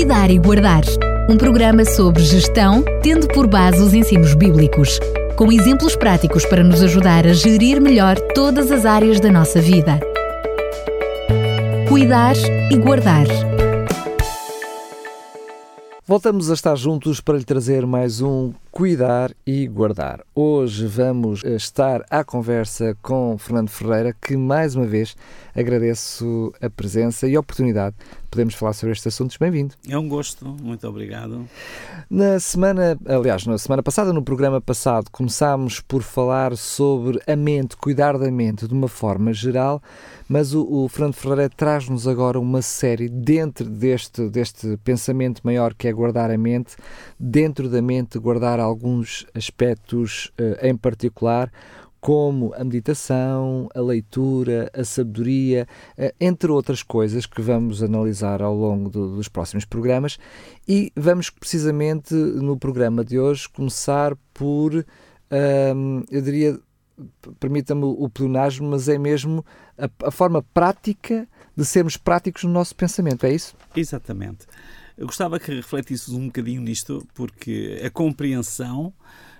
Cuidar e Guardar, um programa sobre gestão, tendo por base os ensinos bíblicos, com exemplos práticos para nos ajudar a gerir melhor todas as áreas da nossa vida. Cuidar e Guardar. Voltamos a estar juntos para lhe trazer mais um Cuidar e Guardar. Hoje vamos estar à conversa com Fernando Ferreira, que mais uma vez agradeço a presença e a oportunidade de podermos falar sobre estes assuntos. Bem-vindo. É um gosto, muito obrigado. Na semana, aliás, na semana passada, no programa passado, começámos por falar sobre a mente, cuidar da mente de uma forma geral, mas o, o Fernando Ferreira traz-nos agora uma série dentro deste, deste pensamento maior que é guardar a mente, dentro da mente guardar alguns aspectos uh, em particular, como a meditação, a leitura, a sabedoria, uh, entre outras coisas que vamos analisar ao longo do, dos próximos programas. E vamos precisamente no programa de hoje começar por, uh, eu diria, permita-me o pleonasmo, mas é mesmo a, a forma prática de sermos práticos no nosso pensamento, é isso? Exatamente. Eu gostava que refletisses um bocadinho nisto, porque a compreensão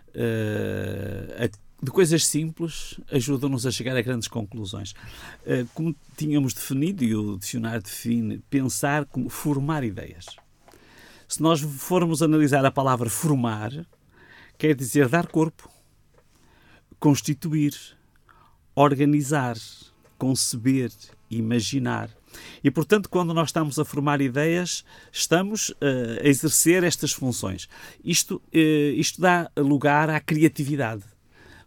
uh, de coisas simples ajuda-nos a chegar a grandes conclusões. Uh, como tínhamos definido, e o dicionário define, pensar como formar ideias. Se nós formos analisar a palavra formar, quer dizer dar corpo, constituir, organizar, conceber, imaginar. E, portanto, quando nós estamos a formar ideias, estamos uh, a exercer estas funções. Isto, uh, isto dá lugar à criatividade.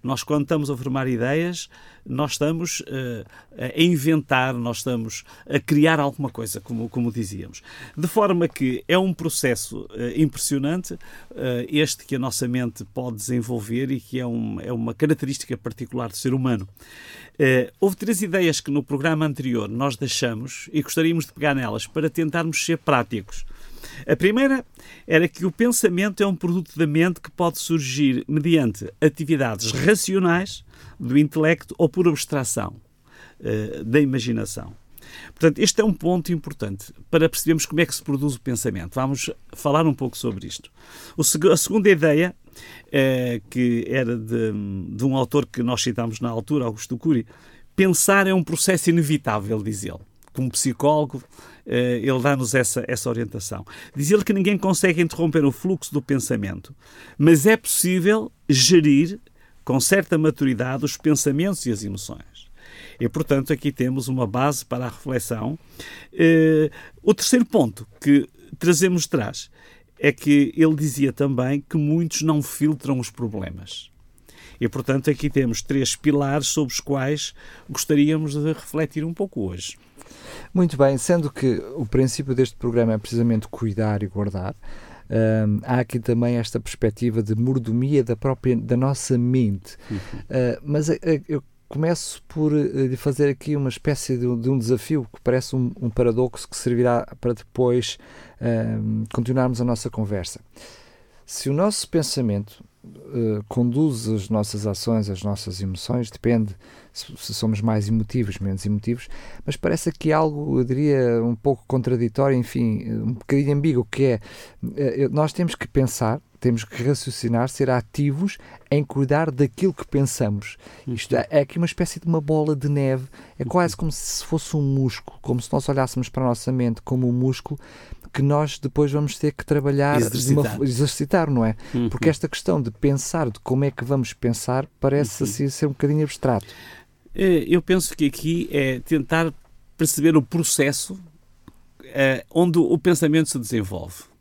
Nós, quando estamos a formar ideias, nós estamos uh, a inventar, nós estamos a criar alguma coisa, como, como dizíamos. De forma que é um processo uh, impressionante, uh, este que a nossa mente pode desenvolver e que é, um, é uma característica particular do ser humano. Houve três ideias que no programa anterior nós deixamos e gostaríamos de pegar nelas para tentarmos ser práticos. A primeira era que o pensamento é um produto da mente que pode surgir mediante atividades racionais do intelecto ou por abstração uh, da imaginação. Portanto, este é um ponto importante para percebermos como é que se produz o pensamento. Vamos falar um pouco sobre isto. A segunda ideia, eh, que era de, de, um autor que nós citámos na altura, Augusto Cury, pensar é um processo inevitável, diz ele. Como psicólogo, eh, ele dá-nos essa, essa orientação. Diz ele que ninguém consegue interromper o fluxo do pensamento, mas é possível gerir com certa maturidade os pensamentos e as emoções. E, portanto, aqui temos uma base para a reflexão. Eh, o terceiro ponto que trazemos trás é que ele dizia também que muitos não filtram os problemas. E, portanto, aqui temos três pilares sobre os quais gostaríamos de refletir um pouco hoje. Muito bem, sendo que o princípio deste programa é precisamente cuidar e guardar, um, há aqui também esta perspectiva de mordomia da própria da nossa mente. Uh, mas uh, eu começo por uh, fazer aqui uma espécie de, de um desafio que parece um, um, paradoxo que servirá para depois continuarmos a nossa conversa. Se o nosso pensamento conduz as nossas ações, as nossas emoções, depende se somos mais emotivos, menos emotivos, mas parece aqui algo, eu diria, um pouco contraditório, enfim, um bocadinho ambíguo, que é, eh, nós temos que pensar, temos que raciocinar, ser ativos em cuidar daquilo que pensamos. Isto é, é aqui uma espécie de uma bola de neve, é quase como se fosse um músculo, como se nós olhássemos para a nossa mente como um músculo que nós depois vamos ter que trabalhar, exercitar, uma, exercitar não é? Uhum. Porque esta questão de pensar, de como é que vamos pensar, parece uhum. assim ser um bocadinho abstrato. Eh, eu penso que aqui é tentar perceber o processo eh, onde o pensamento se desenvolve.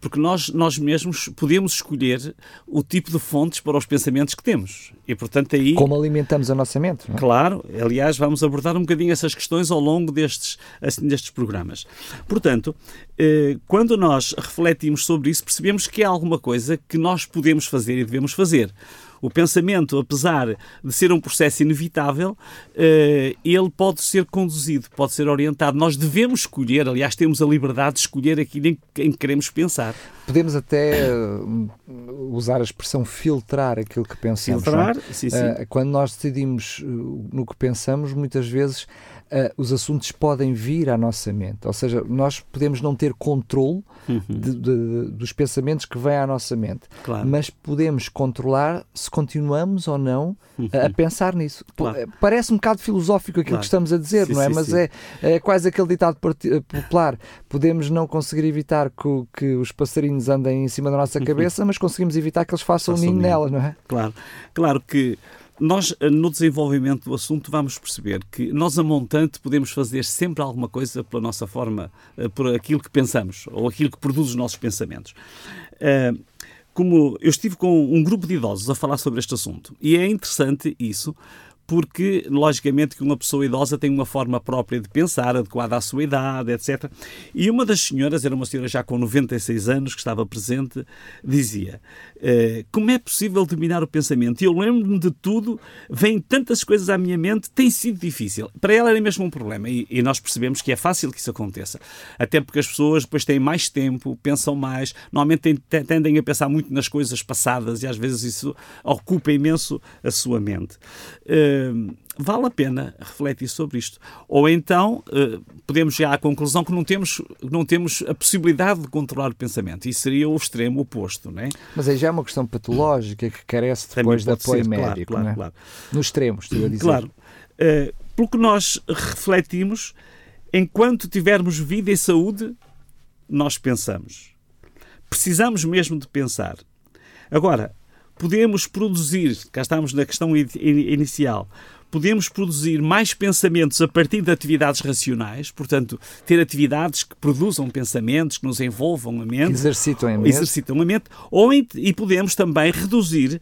Porque nós, nós mesmos podemos escolher o tipo de fontes para os pensamentos que temos. E, portanto, aí... Como alimentamos a nossa mente. É? Claro. Aliás, vamos abordar um bocadinho essas questões ao longo destes, assim, destes programas. Portanto, eh, quando nós refletimos sobre isso, percebemos que há alguma coisa que nós podemos fazer e devemos fazer o pensamento, apesar de ser um processo inevitável, eh, ele pode ser conduzido, pode ser orientado. Nós devemos escolher, aliás, temos a liberdade de escolher aquilo em que queremos pensar. Podemos até uh, usar a expressão filtrar aquilo que pensamos. Filtrar, é? sim, sim. Uh, quando nós decidimos no que pensamos, muitas vezes uh, os assuntos podem vir à nossa mente. Ou seja, nós podemos não ter controle uhum. de, de, dos pensamentos que vêm à nossa mente, claro. mas podemos controlar se continuamos ou não uhum. a, a, pensar nisso. Claro. Eh, parece um bocado filosófico aquilo claro. que estamos a dizer, sim, não é? Sim, mas sim. É, é quase aquele ditado eh, popular. Podemos não conseguir evitar que, que os passarinhos andem em cima da nossa uhum. cabeça, mas conseguimos evitar que eles façam um ninho nela, não é? Claro, claro que nós, eh, no desenvolvimento do assunto, vamos perceber que nós, a montante, podemos fazer sempre alguma coisa pela nossa forma, eh, por aquilo que pensamos, ou aquilo que produz os nossos pensamentos. Eh, como eu estive com um grupo de idosos a falar sobre este assunto, e é interessante isso, porque, logicamente, que uma pessoa idosa tem uma forma própria de pensar, adequada à sua idade, etc. E uma das senhoras, era uma senhora já com 96 anos, que estava presente, dizia: eh, Como é possível dominar o pensamento? E eu lembro-me de tudo, vêm tantas coisas à minha mente, tem sido difícil. Para ela era mesmo um problema, e, e nós percebemos que é fácil que isso aconteça. Até porque as pessoas depois têm mais tempo, pensam mais, normalmente tendem a pensar muito nas coisas passadas, e às vezes isso ocupa imenso a sua mente. Uh, vale a pena refletir sobre isto. Ou então uh, podemos chegar à conclusão que não temos, não temos a possibilidade de controlar o pensamento. Isso seria o extremo oposto, não é? Mas aí já é uma questão patológica que carece depois de apoio ser, médico, claro, claro, é? claro. No extremo, estou a dizer. Claro. Uh, pelo que nós refletimos, enquanto tivermos vida e saúde, nós pensamos. Precisamos mesmo de pensar. Agora, podemos produzir, cá estamos na questão inicial, podemos produzir mais pensamentos a partir de atividades racionais, portanto, ter atividades que produzam pensamentos, que nos envolvam a mente. Exercitam a mente. Exercitam a mente. Ou, e podemos também reduzir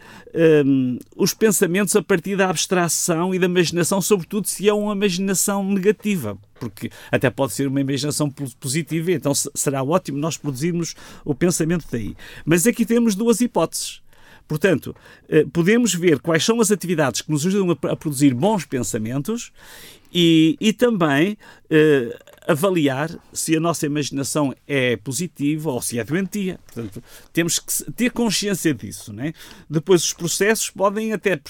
um, os pensamentos a partir da abstração e da imaginação, sobretudo se é uma imaginação negativa. Porque até pode ser uma imaginação positiva, então será ótimo nós produzirmos o pensamento daí. Mas aqui temos duas hipóteses Portanto, eh, podemos ver quais são as atividades que nos ajudam a produzir bons pensamentos e, e também eh, avaliar se a nossa imaginação é positiva ou se é doentia. Portanto, temos que ter consciência disso. Né? Depois, os processos podem até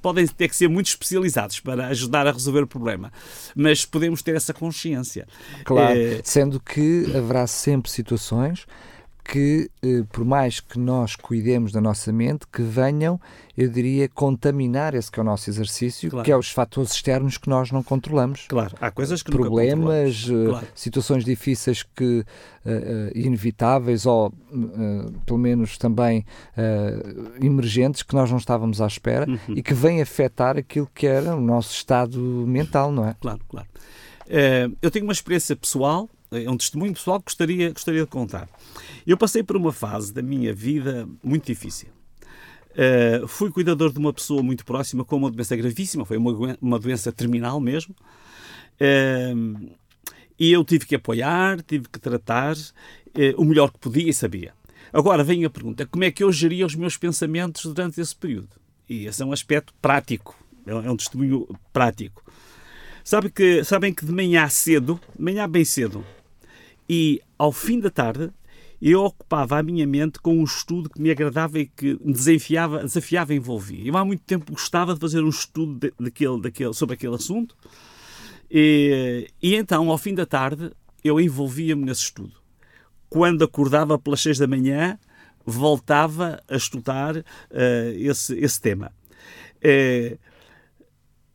podem ter que ser muito especializados para ajudar a resolver o problema, mas podemos ter essa consciência. Claro, é... sendo que haverá sempre situações que, eh, por mais que nós cuidemos da nossa mente, que venham, eu diria, contaminar esse que é o nosso exercício, claro. que é os fatores externos que nós não controlamos. Claro, há coisas que Problemas, uh, claro. situações difíceis que, uh, uh, inevitáveis ou, pelo menos, também emergentes que nós não estávamos à espera uhum. e que vêm afetar aquilo que era o nosso estado mental, não é? Claro, claro. eu tenho uma experiência pessoal é um testemunho pessoal que gostaria, gostaria de contar. Eu passei por uma fase da minha vida muito difícil. Uh, fui cuidador de uma pessoa muito próxima com uma doença gravíssima, foi uma, uma doença terminal mesmo. Uh, e eu tive que apoiar, tive que tratar uh, o melhor que podia e sabia. Agora vem a pergunta: como é que eu geria os meus pensamentos durante esse período? E esse é um aspecto prático, é um testemunho prático. Sabe que, sabem que de manhã cedo, de manhã bem cedo, e ao fim da tarde eu ocupava a minha mente com um estudo que me agradava e que me desafiava, desafiava e envolvia. Eu há muito tempo gostava de fazer um estudo de, daquele, daquele, sobre aquele assunto e, e então, ao fim da tarde, eu envolvia-me nesse estudo. Quando acordava pelas seis da manhã, voltava a estudar uh, esse, esse tema. Uh,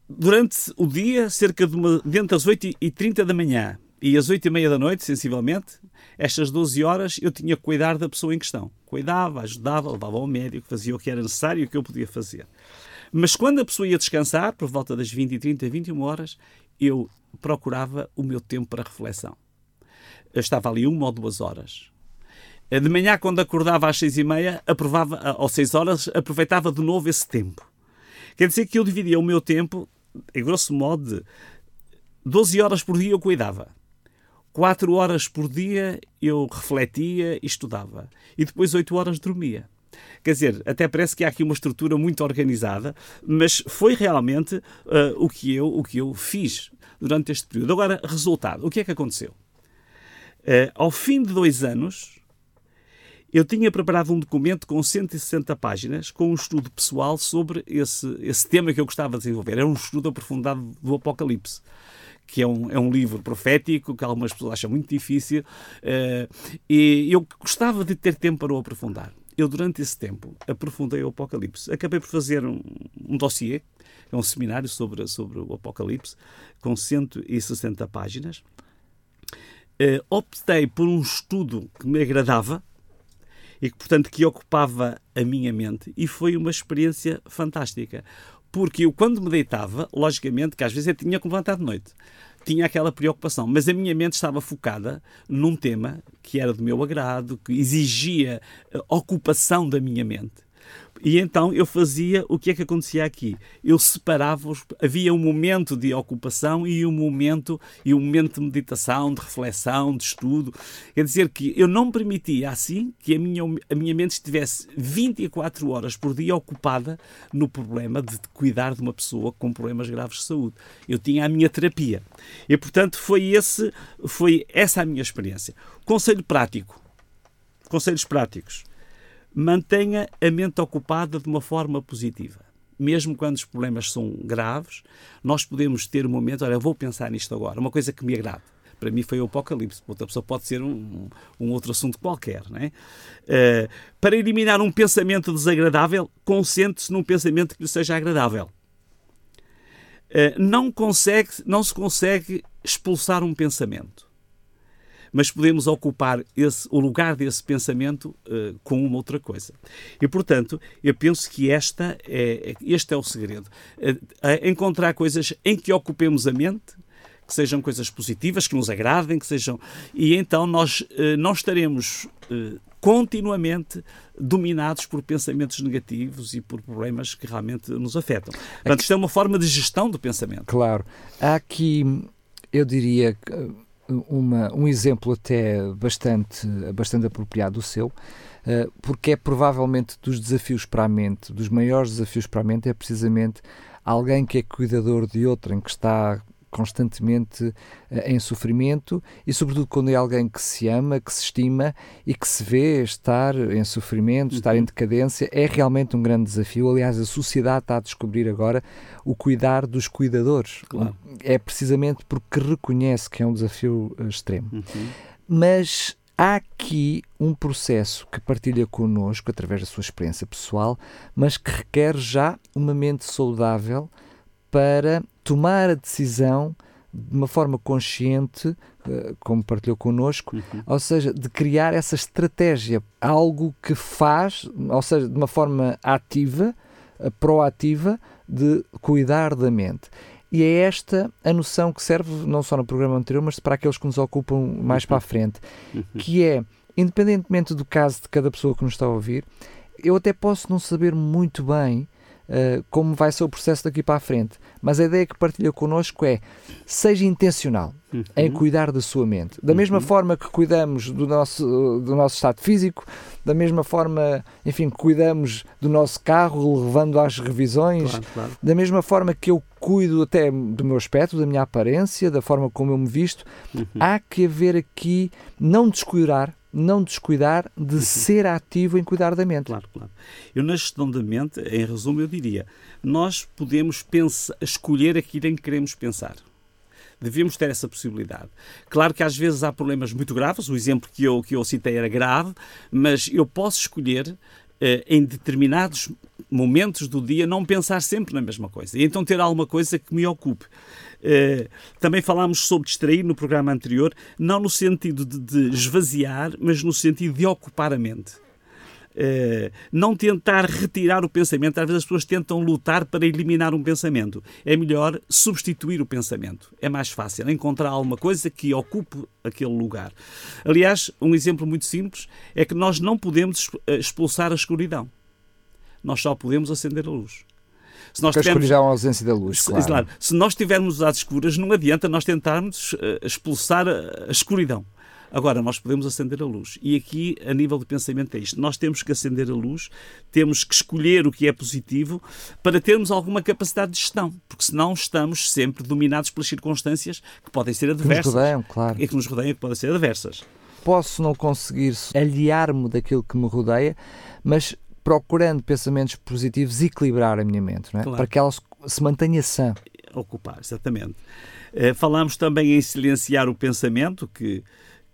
durante o dia, cerca de uma, dentro das 8h30 da manhã e às oito e meia da noite, sensivelmente, estas 12 horas eu tinha que cuidar da pessoa em questão. Cuidava, ajudava, levava ao médico, fazia o que era necessário e o que eu podia fazer. Mas quando a pessoa ia descansar, por volta das 20 e 30, 21 horas, eu procurava o meu tempo para reflexão. Eu estava ali uma ou duas horas. De manhã, quando acordava às seis e meia, aprovava, ou seis horas, aproveitava de novo esse tempo. Quer dizer que eu dividia o meu tempo, em grosso modo, de 12 horas por dia eu cuidava Quatro horas por dia eu refletia e estudava. E depois oito horas dormia. Quer dizer, até parece que há aqui uma estrutura muito organizada, mas foi realmente uh, o, que eu, o que eu fiz durante este período. Agora, resultado, o que é que aconteceu? Uh, ao fim de dois anos, eu tinha preparado um documento com 160 páginas, com um estudo pessoal sobre esse, esse tema que eu gostava de desenvolver. Era um estudo aprofundado do Apocalipse que é um, é um livro profético, que algumas pessoas acham muito difícil, uh, e eu gostava de ter tempo para o aprofundar. Eu, durante esse tempo, aprofundei o Apocalipse. Acabei por fazer um, um dossiê, é um seminário sobre, sobre o Apocalipse, com 160 páginas. Uh, optei por um estudo que me agradava, e que, portanto, que ocupava a minha mente e foi uma experiência fantástica. Porque eu, quando me deitava, logicamente, que às vezes eu tinha que levantar de noite, tinha aquela preocupação, mas a minha mente estava focada num tema que era do meu agrado, que exigia ocupação da minha mente. E então eu fazia o que é que acontecia aqui? Eu separava-os, havia um momento de ocupação e um momento e um momento de meditação, de reflexão, de estudo. Quer dizer que eu não permitia assim que a minha, a minha mente estivesse 24 horas por dia ocupada no problema de cuidar de uma pessoa com problemas graves de saúde. Eu tinha a minha terapia. E portanto foi esse foi essa a minha experiência. Conselho prático. Conselhos práticos mantenha a mente ocupada de uma forma positiva. Mesmo quando os problemas são graves, nós podemos ter um momento, olha, vou pensar nisto agora, uma coisa que me agrade. Para mim foi o apocalipse, outra pessoa pode ser um, um outro assunto qualquer. Não é? Uh, para eliminar um pensamento desagradável, concentre-se num pensamento que lhe seja agradável. Uh, não, consegue, não se consegue expulsar um pensamento mas podemos ocupar esse, o lugar desse pensamento uh, com uma outra coisa. E, portanto, eu penso que esta é, este é o segredo. Uh, encontrar coisas em que ocupemos a mente, que sejam coisas positivas, que nos agradem, que sejam. E então nós uh, não estaremos continuamente dominados por pensamentos negativos e por problemas que realmente nos afetam. Portanto, isto é uma forma de gestão do pensamento. Claro. Há aqui, eu diria, uma, um exemplo até bastante, bastante apropriado do seu, uh, porque é provavelmente dos desafios para a mente, dos maiores desafios para a mente, é precisamente alguém que é cuidador de outrem, que está constantemente uh, em sofrimento e, sobretudo, quando é alguém que se ama, que se estima e que se vê estar em sofrimento, estar em uhum. decadência, é realmente um grande desafio. Aliás, a sociedade está a descobrir agora o cuidar dos cuidadores. Claro. É precisamente porque reconhece que é um desafio uh, extremo. Uhum. Mas há aqui um processo que partilha connosco através da sua experiência pessoal, mas que requer já uma mente saudável para tomar a decisão de uma forma consciente, eh, como partilhou connosco, uhum. ou seja, de criar essa estratégia, algo que faz, ou seja, de uma forma ativa, eh, proativa, de cuidar da mente. E é esta a noção que serve não só no programa anterior, mas para aqueles que nos ocupam mais uhum. para a frente, uhum. que é, independentemente do caso de cada pessoa que nos está a ouvir, eu até posso não saber muito bem uh, como vai ser o processo daqui para a frente. Mas a ideia que partilha connosco é seja intencional uhum. em cuidar da sua mente. Da mesma uhum. forma que cuidamos do nosso, do nosso estado físico, da mesma forma, enfim, que cuidamos do nosso carro, levando às revisões, claro, claro. da mesma forma que eu cuido até do meu aspecto, da minha aparência, da forma como eu me visto, uhum. há que haver aqui, não descuidar, não descuidar de uhum. ser ativo em cuidar da mente. Claro, claro. Eu, na gestão da mente, em resumo, eu diria: nós podemos pensar, escolher aquilo em que queremos pensar. Devemos ter essa possibilidade. Claro que às vezes há problemas muito graves, o exemplo que eu, que eu citei era grave, mas eu posso escolher em determinados momentos do dia não pensar sempre na mesma coisa e então ter alguma coisa que me ocupe. Uh, também falámos sobre distrair no programa anterior, não no sentido de esvaziar, mas no sentido de ocupar a mente. Uh, não tentar retirar o pensamento. Às vezes as pessoas tentam lutar para eliminar um pensamento. É melhor substituir o pensamento. É mais fácil encontrar alguma coisa que ocupe aquele lugar. Aliás, um exemplo muito simples é que nós não podemos eh, expulsar a escuridão. Nós só podemos acender a luz. Se nós Porque tivermos, a escuridão é a ausência da luz, se, claro. claro. Se nós tivermos às escuras, não adianta nós tentarmos uh, expulsar a escuridão. Agora, nós podemos acender a luz. E aqui, a nível de pensamento, é isto. Nós temos que acender a luz, temos que escolher o que é positivo para termos alguma capacidade de gestão, porque senão estamos sempre dominados pelas circunstâncias que podem ser adversas. Que nos rodeiam, claro. E que nos rodeiam, que podem ser adversas. Posso não conseguir aliar-me daquilo que me rodeia, mas procurando pensamentos positivos, equilibrar a minha mente, não é? Claro. para que ela se mantenha sã. Ocupar, exatamente. Uh, falamos também em silenciar o pensamento, que,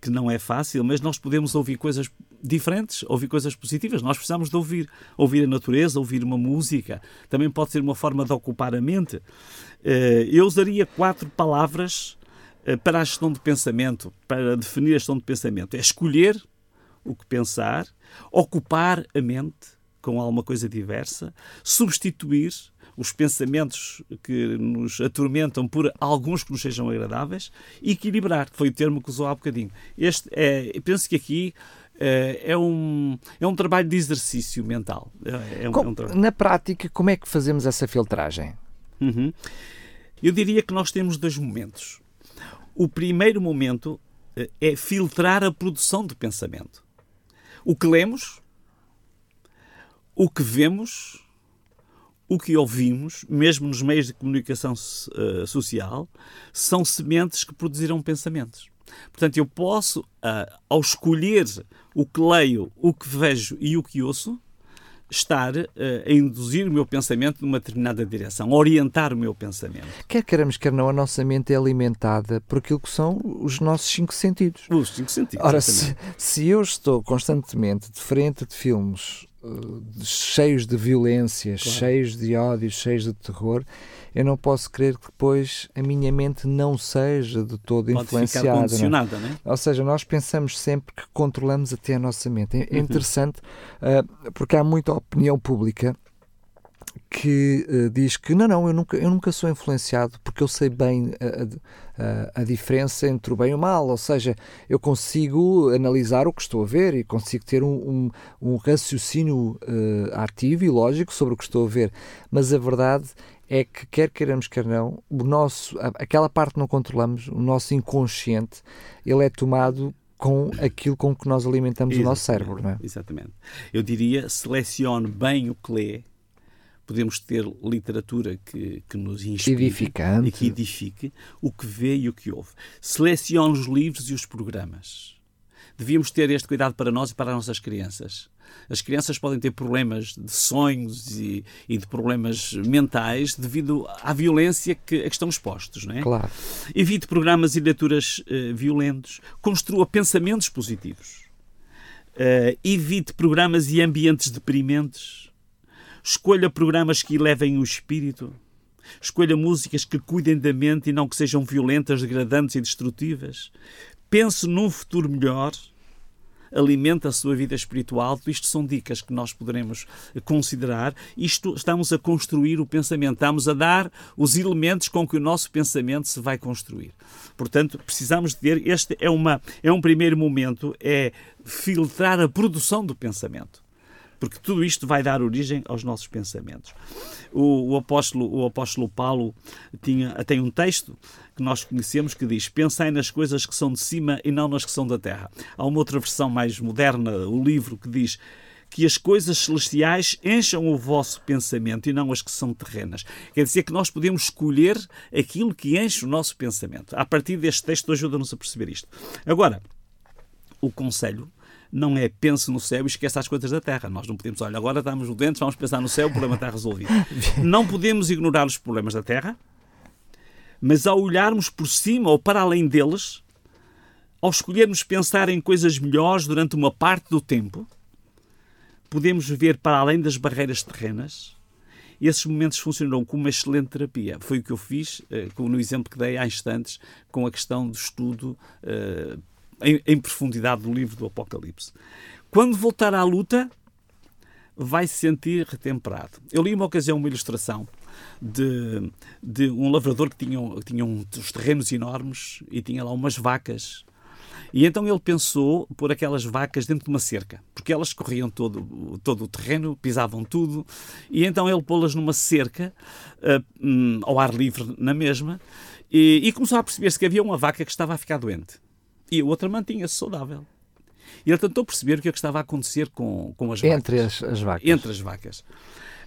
que não é fácil, mas nós podemos ouvir coisas diferentes, ouvir coisas positivas. Nós precisamos de ouvir, ouvir a natureza, ouvir uma música. Também pode ser uma forma de ocupar a mente. Uh, eu usaria quatro palavras uh, para a gestão de pensamento, para definir a gestão de pensamento. É escolher o que pensar, ocupar a mente com alguma coisa diversa, substituir os pensamentos que nos atormentam por alguns que nos sejam agradáveis e equilibrar, que foi o termo que usou há bocadinho. Este é, penso que aqui é, é um, é um trabalho de exercício mental. É, é um, como, é um na prática, como é que fazemos essa filtragem? Uhum. Eu diria que nós temos dois momentos. O primeiro momento eh, é filtrar a produção do pensamento. O que lemos, o que vemos o que ouvimos, mesmo nos meios de comunicação uh, social, são sementes que produzirão pensamentos. Portanto, eu posso, uh, ao escolher o que leio, o que vejo e o que ouço, estar uh, a induzir o meu pensamento numa determinada direção, orientar o meu pensamento. Quer queiramos, quer não, a nossa mente é alimentada por aquilo que são os nossos cinco sentidos. Os cinco sentidos. Ora, se, se, eu estou constantemente de frente de filmes uh, cheios de violência, claro. cheios de ódio, cheios de terror, eu não posso crer que depois a minha mente não seja de todo Pode influenciada. É? condicionada, não é? Ou seja, nós pensamos sempre que controlamos até a nossa mente. É, é uhum. interessante uh, porque há muita opinião pública que uh, diz que não, não, eu nunca, eu nunca sou influenciado porque eu sei bem a, a, a, diferença entre o bem e o mal, ou seja, eu consigo analisar o que estou a ver e consigo ter um, um, um raciocínio uh, ativo e lógico sobre o que estou a ver, mas a verdade é que, quer queiramos, quer não, o nosso, aquela parte que não controlamos, o nosso inconsciente, ele é tomado com aquilo com que nós alimentamos Exatamente. o nosso cérebro, não é? Exatamente. Eu diria, selecione bem o que lê, podemos ter literatura que, que nos inspire Edificante. e que edifique, o que vê e o que ouve. Selecione os livros e os programas. Devíamos ter este cuidado para nós e para as nossas crianças. As crianças podem ter problemas de sonhos e, e de problemas mentais devido à violência que, a que estão expostos, não é? Claro. Evite programas e leituras uh, violentos. Construa pensamentos positivos. Uh, evite programas e ambientes deprimentes. Escolha programas que elevem o espírito. Escolha músicas que cuidem da mente e não que sejam violentas, degradantes e destrutivas. Pense num futuro melhor alimenta a sua vida espiritual. Isto são dicas que nós poderemos considerar. Isto estamos a construir o pensamento, estamos a dar os elementos com que o nosso pensamento se vai construir. Portanto, precisamos de ter este é uma é um primeiro momento é filtrar a produção do pensamento porque tudo isto vai dar origem aos nossos pensamentos. O, o, apóstolo, o apóstolo Paulo tinha, tem um texto que nós conhecemos que diz: Pensai nas coisas que são de cima e não nas que são da terra. Há uma outra versão mais moderna, o livro, que diz que as coisas celestiais encham o vosso pensamento e não as que são terrenas. Quer dizer que nós podemos escolher aquilo que enche o nosso pensamento. A partir deste texto ajuda-nos a perceber isto. Agora, o conselho não é pense no céu e esqueça as coisas da terra. Nós não podemos, olha, agora estamos doentes, vamos pensar no céu, o problema está resolvido. Não podemos ignorar os problemas da terra, mas ao olharmos por cima ou para além deles, ao escolhermos pensar em coisas melhores durante uma parte do tempo, podemos ver para além das barreiras terrenas. E esses momentos funcionarão como uma excelente terapia. Foi o que eu fiz, eh, no exemplo que dei há instantes, com a questão do estudo eh, em, em profundidade do livro do Apocalipse. Quando voltar à luta, vai se sentir retemperado. Eu li uma ocasião uma ilustração de, de um lavrador que tinha, tinha uns terrenos enormes e tinha lá umas vacas. E então ele pensou pôr aquelas vacas dentro de uma cerca, porque elas corriam todo, todo o terreno, pisavam tudo, e então ele pô-las numa cerca, uh, ao ar livre na mesma, e, e começou a perceber-se que havia uma vaca que estava a ficar doente e a outra mantinha-se saudável. E ele tentou perceber o que é que estava a acontecer com, com as Entre vacas. As, as vacas. Entre as vacas.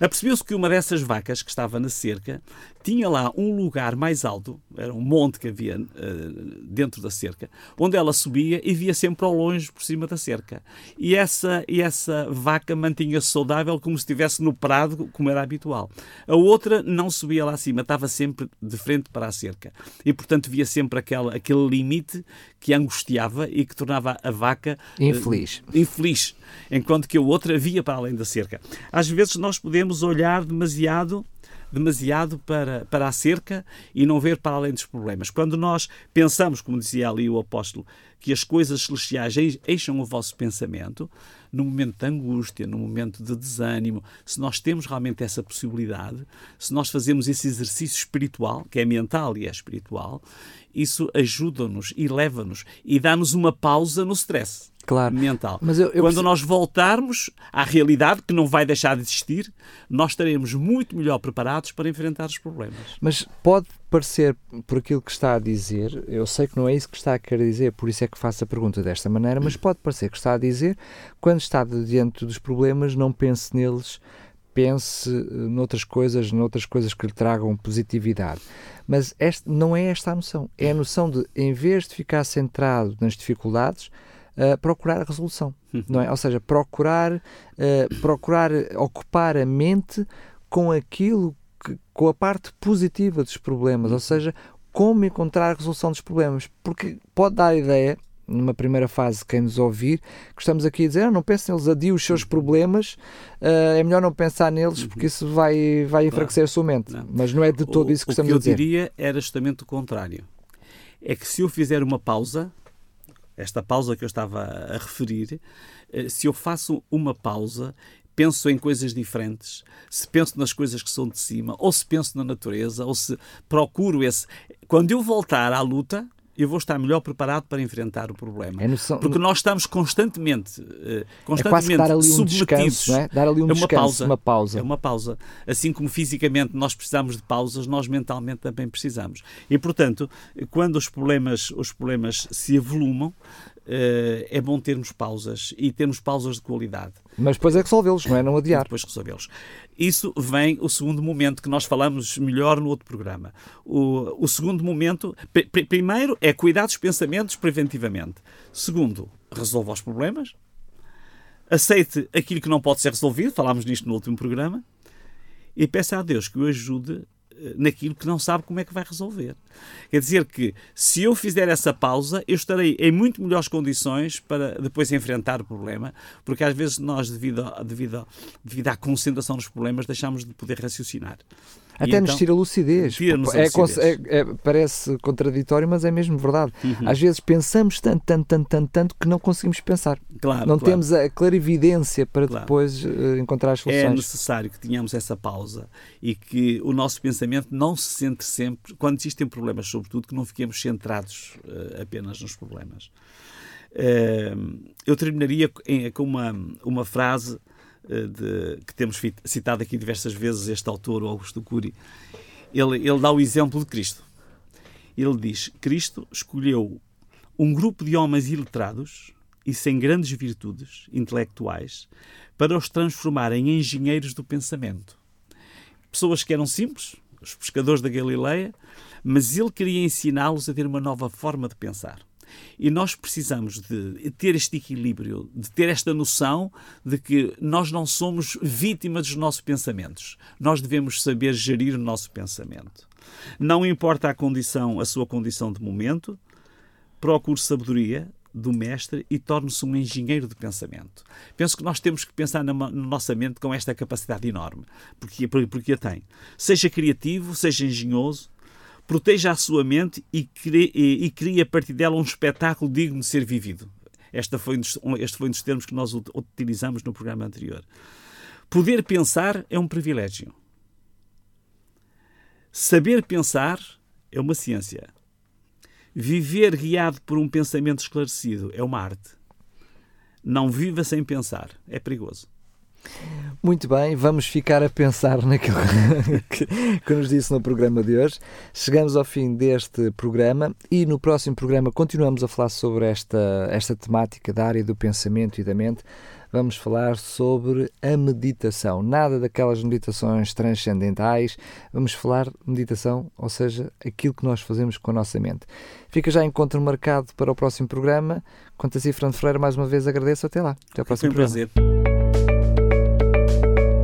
Apercebeu-se que uma dessas vacas que estava na cerca tinha lá um lugar mais alto, era um monte que havia uh, dentro da cerca, onde ela subia e via sempre ao longe por cima da cerca. E essa, e essa vaca mantinha-se saudável como se estivesse no prado, como era habitual. A outra não subia lá acima, estava sempre de frente para a cerca. E, portanto, via sempre aquela, aquele limite que angustiava e que tornava a vaca uh, infeliz. Enquanto que a outra via para além da cerca. Às vezes nós podemos olhar demasiado demasiado para, para a cerca e não ver para além dos problemas. Quando nós pensamos, como dizia ali o apóstolo, que as coisas celestiais eixam o vosso pensamento, no momento de angústia, no momento de desânimo, se nós temos realmente essa possibilidade, se nós fazemos esse exercício espiritual, que é mental e é espiritual, isso ajuda-nos e leva-nos e dá-nos uma pausa no stress claro. mental. Mas eu, eu Quando preciso... nós voltarmos à realidade, que não vai deixar de existir, nós estaremos muito melhor preparados para enfrentar os problemas. Mas pode parecer, por aquilo que está a dizer, eu sei que não é isso que está a querer dizer, por isso é que faço a pergunta desta maneira, mas pode parecer que está a dizer, quando está diante dos problemas, não pense neles pense eh, noutras coisas, noutras coisas que lhe tragam positividade. Mas este, não é esta a noção. É a noção de, em vez de ficar centrado nas dificuldades, uh, procurar a resolução, uhum. não é? Ou seja, procurar, uh, procurar ocupar a mente com aquilo que, com a parte positiva dos problemas, ou uhum. seja, como encontrar a resolução dos problemas, porque pode dar a ideia numa primeira fase, quem nos ouvir, que estamos aqui a dizer, ah, não pensem neles, adie os seus uhum. problemas, uh, é melhor não pensar neles porque isso vai, vai enfraquecer a sua mente. Não. Mas não é de todo o, isso que estamos a dizer. O que eu diria era justamente o contrário. É que se eu fizer uma pausa, esta pausa que eu estava a referir, eh, se eu faço uma pausa, penso em coisas diferentes, se penso nas coisas que são de cima, ou se penso na natureza, ou se procuro esse. Quando eu voltar à luta, eu vou estar melhor preparado para enfrentar o problema. É noção... Porque nós estamos constantemente, constantemente é dar ali um descanso, é? Dar ali um é uma descanso, pausa, uma pausa. É uma pausa. Assim como fisicamente nós precisamos de pausas, nós mentalmente também precisamos. E, portanto, quando os problemas, os problemas se avolumam, é bom termos pausas e termos pausas de qualidade. Mas depois é resolvê-los, não é? Não adiar. depois resolvê-los. Isso vem o segundo momento que nós falamos melhor no outro programa. O, o segundo momento, pr primeiro, é cuidar dos pensamentos preventivamente. Segundo, resolva os problemas. Aceite aquilo que não pode ser resolvido, falámos nisto no último programa. E peça a Deus que o ajude naquilo que não sabe como é que vai resolver. Quer dizer que, se eu fizer essa pausa, eu estarei em muito melhores condições para depois enfrentar o problema, porque às vezes nós, devido, devido, devido à concentração nos problemas, deixamos de poder raciocinar. Até nos então, tira a lucidez. Tira é, lucidez. É, é, parece contraditório, mas é mesmo verdade. Uhum. Às vezes pensamos tanto, tanto, tanto, tanto, tanto que não conseguimos pensar. Claro, não claro. temos a clarividência para claro. depois uh, encontrar as é soluções. É necessário que tenhamos essa pausa e que o nosso pensamento não se centre sempre, quando existem problemas, sobretudo, que não fiquemos centrados uh, apenas nos problemas. Uh, eu terminaria com uma, uma frase de, que temos citado aqui diversas vezes, este autor, Augusto Cury, ele, ele dá o exemplo de Cristo. Ele diz: Cristo escolheu um grupo de homens iletrados e sem grandes virtudes intelectuais para os transformar em engenheiros do pensamento. Pessoas que eram simples, os pescadores da Galileia, mas ele queria ensiná-los a ter uma nova forma de pensar. E nós precisamos de ter este equilíbrio, de ter esta noção de que nós não somos vítimas dos nossos pensamentos. Nós devemos saber gerir o nosso pensamento. Não importa a condição, a sua condição de momento, procure sabedoria do mestre e torne-se um engenheiro de pensamento. Penso que nós temos que pensar na, na, nossa mente com esta capacidade enorme, porque, porque a tem. Seja criativo, seja engenhoso, proteja a sua mente e crie, e, e crie a partir dela um espetáculo digno de ser vivido. Este foi, este foi um dos termos que nós utilizamos no programa anterior. Poder pensar é um privilégio. Saber pensar é uma ciência. Viver guiado por um pensamento esclarecido é uma arte. Não viva sem pensar, é perigoso. Muito bem, vamos ficar a pensar naquilo que, que, nos disse no programa de hoje. Chegamos ao fim deste programa e no próximo programa continuamos a falar sobre esta, esta temática da área do pensamento e da mente. vamos falar sobre a meditação. Nada daquelas meditações transcendentais, vamos falar de meditação, ou seja, aquilo que nós fazemos com a nossa mente. Fica já encontro marcado para o próximo programa. Quanto a si, Fernando Ferreira, mais uma vez agradeço. Até lá. Até ao próximo Foi um prazer.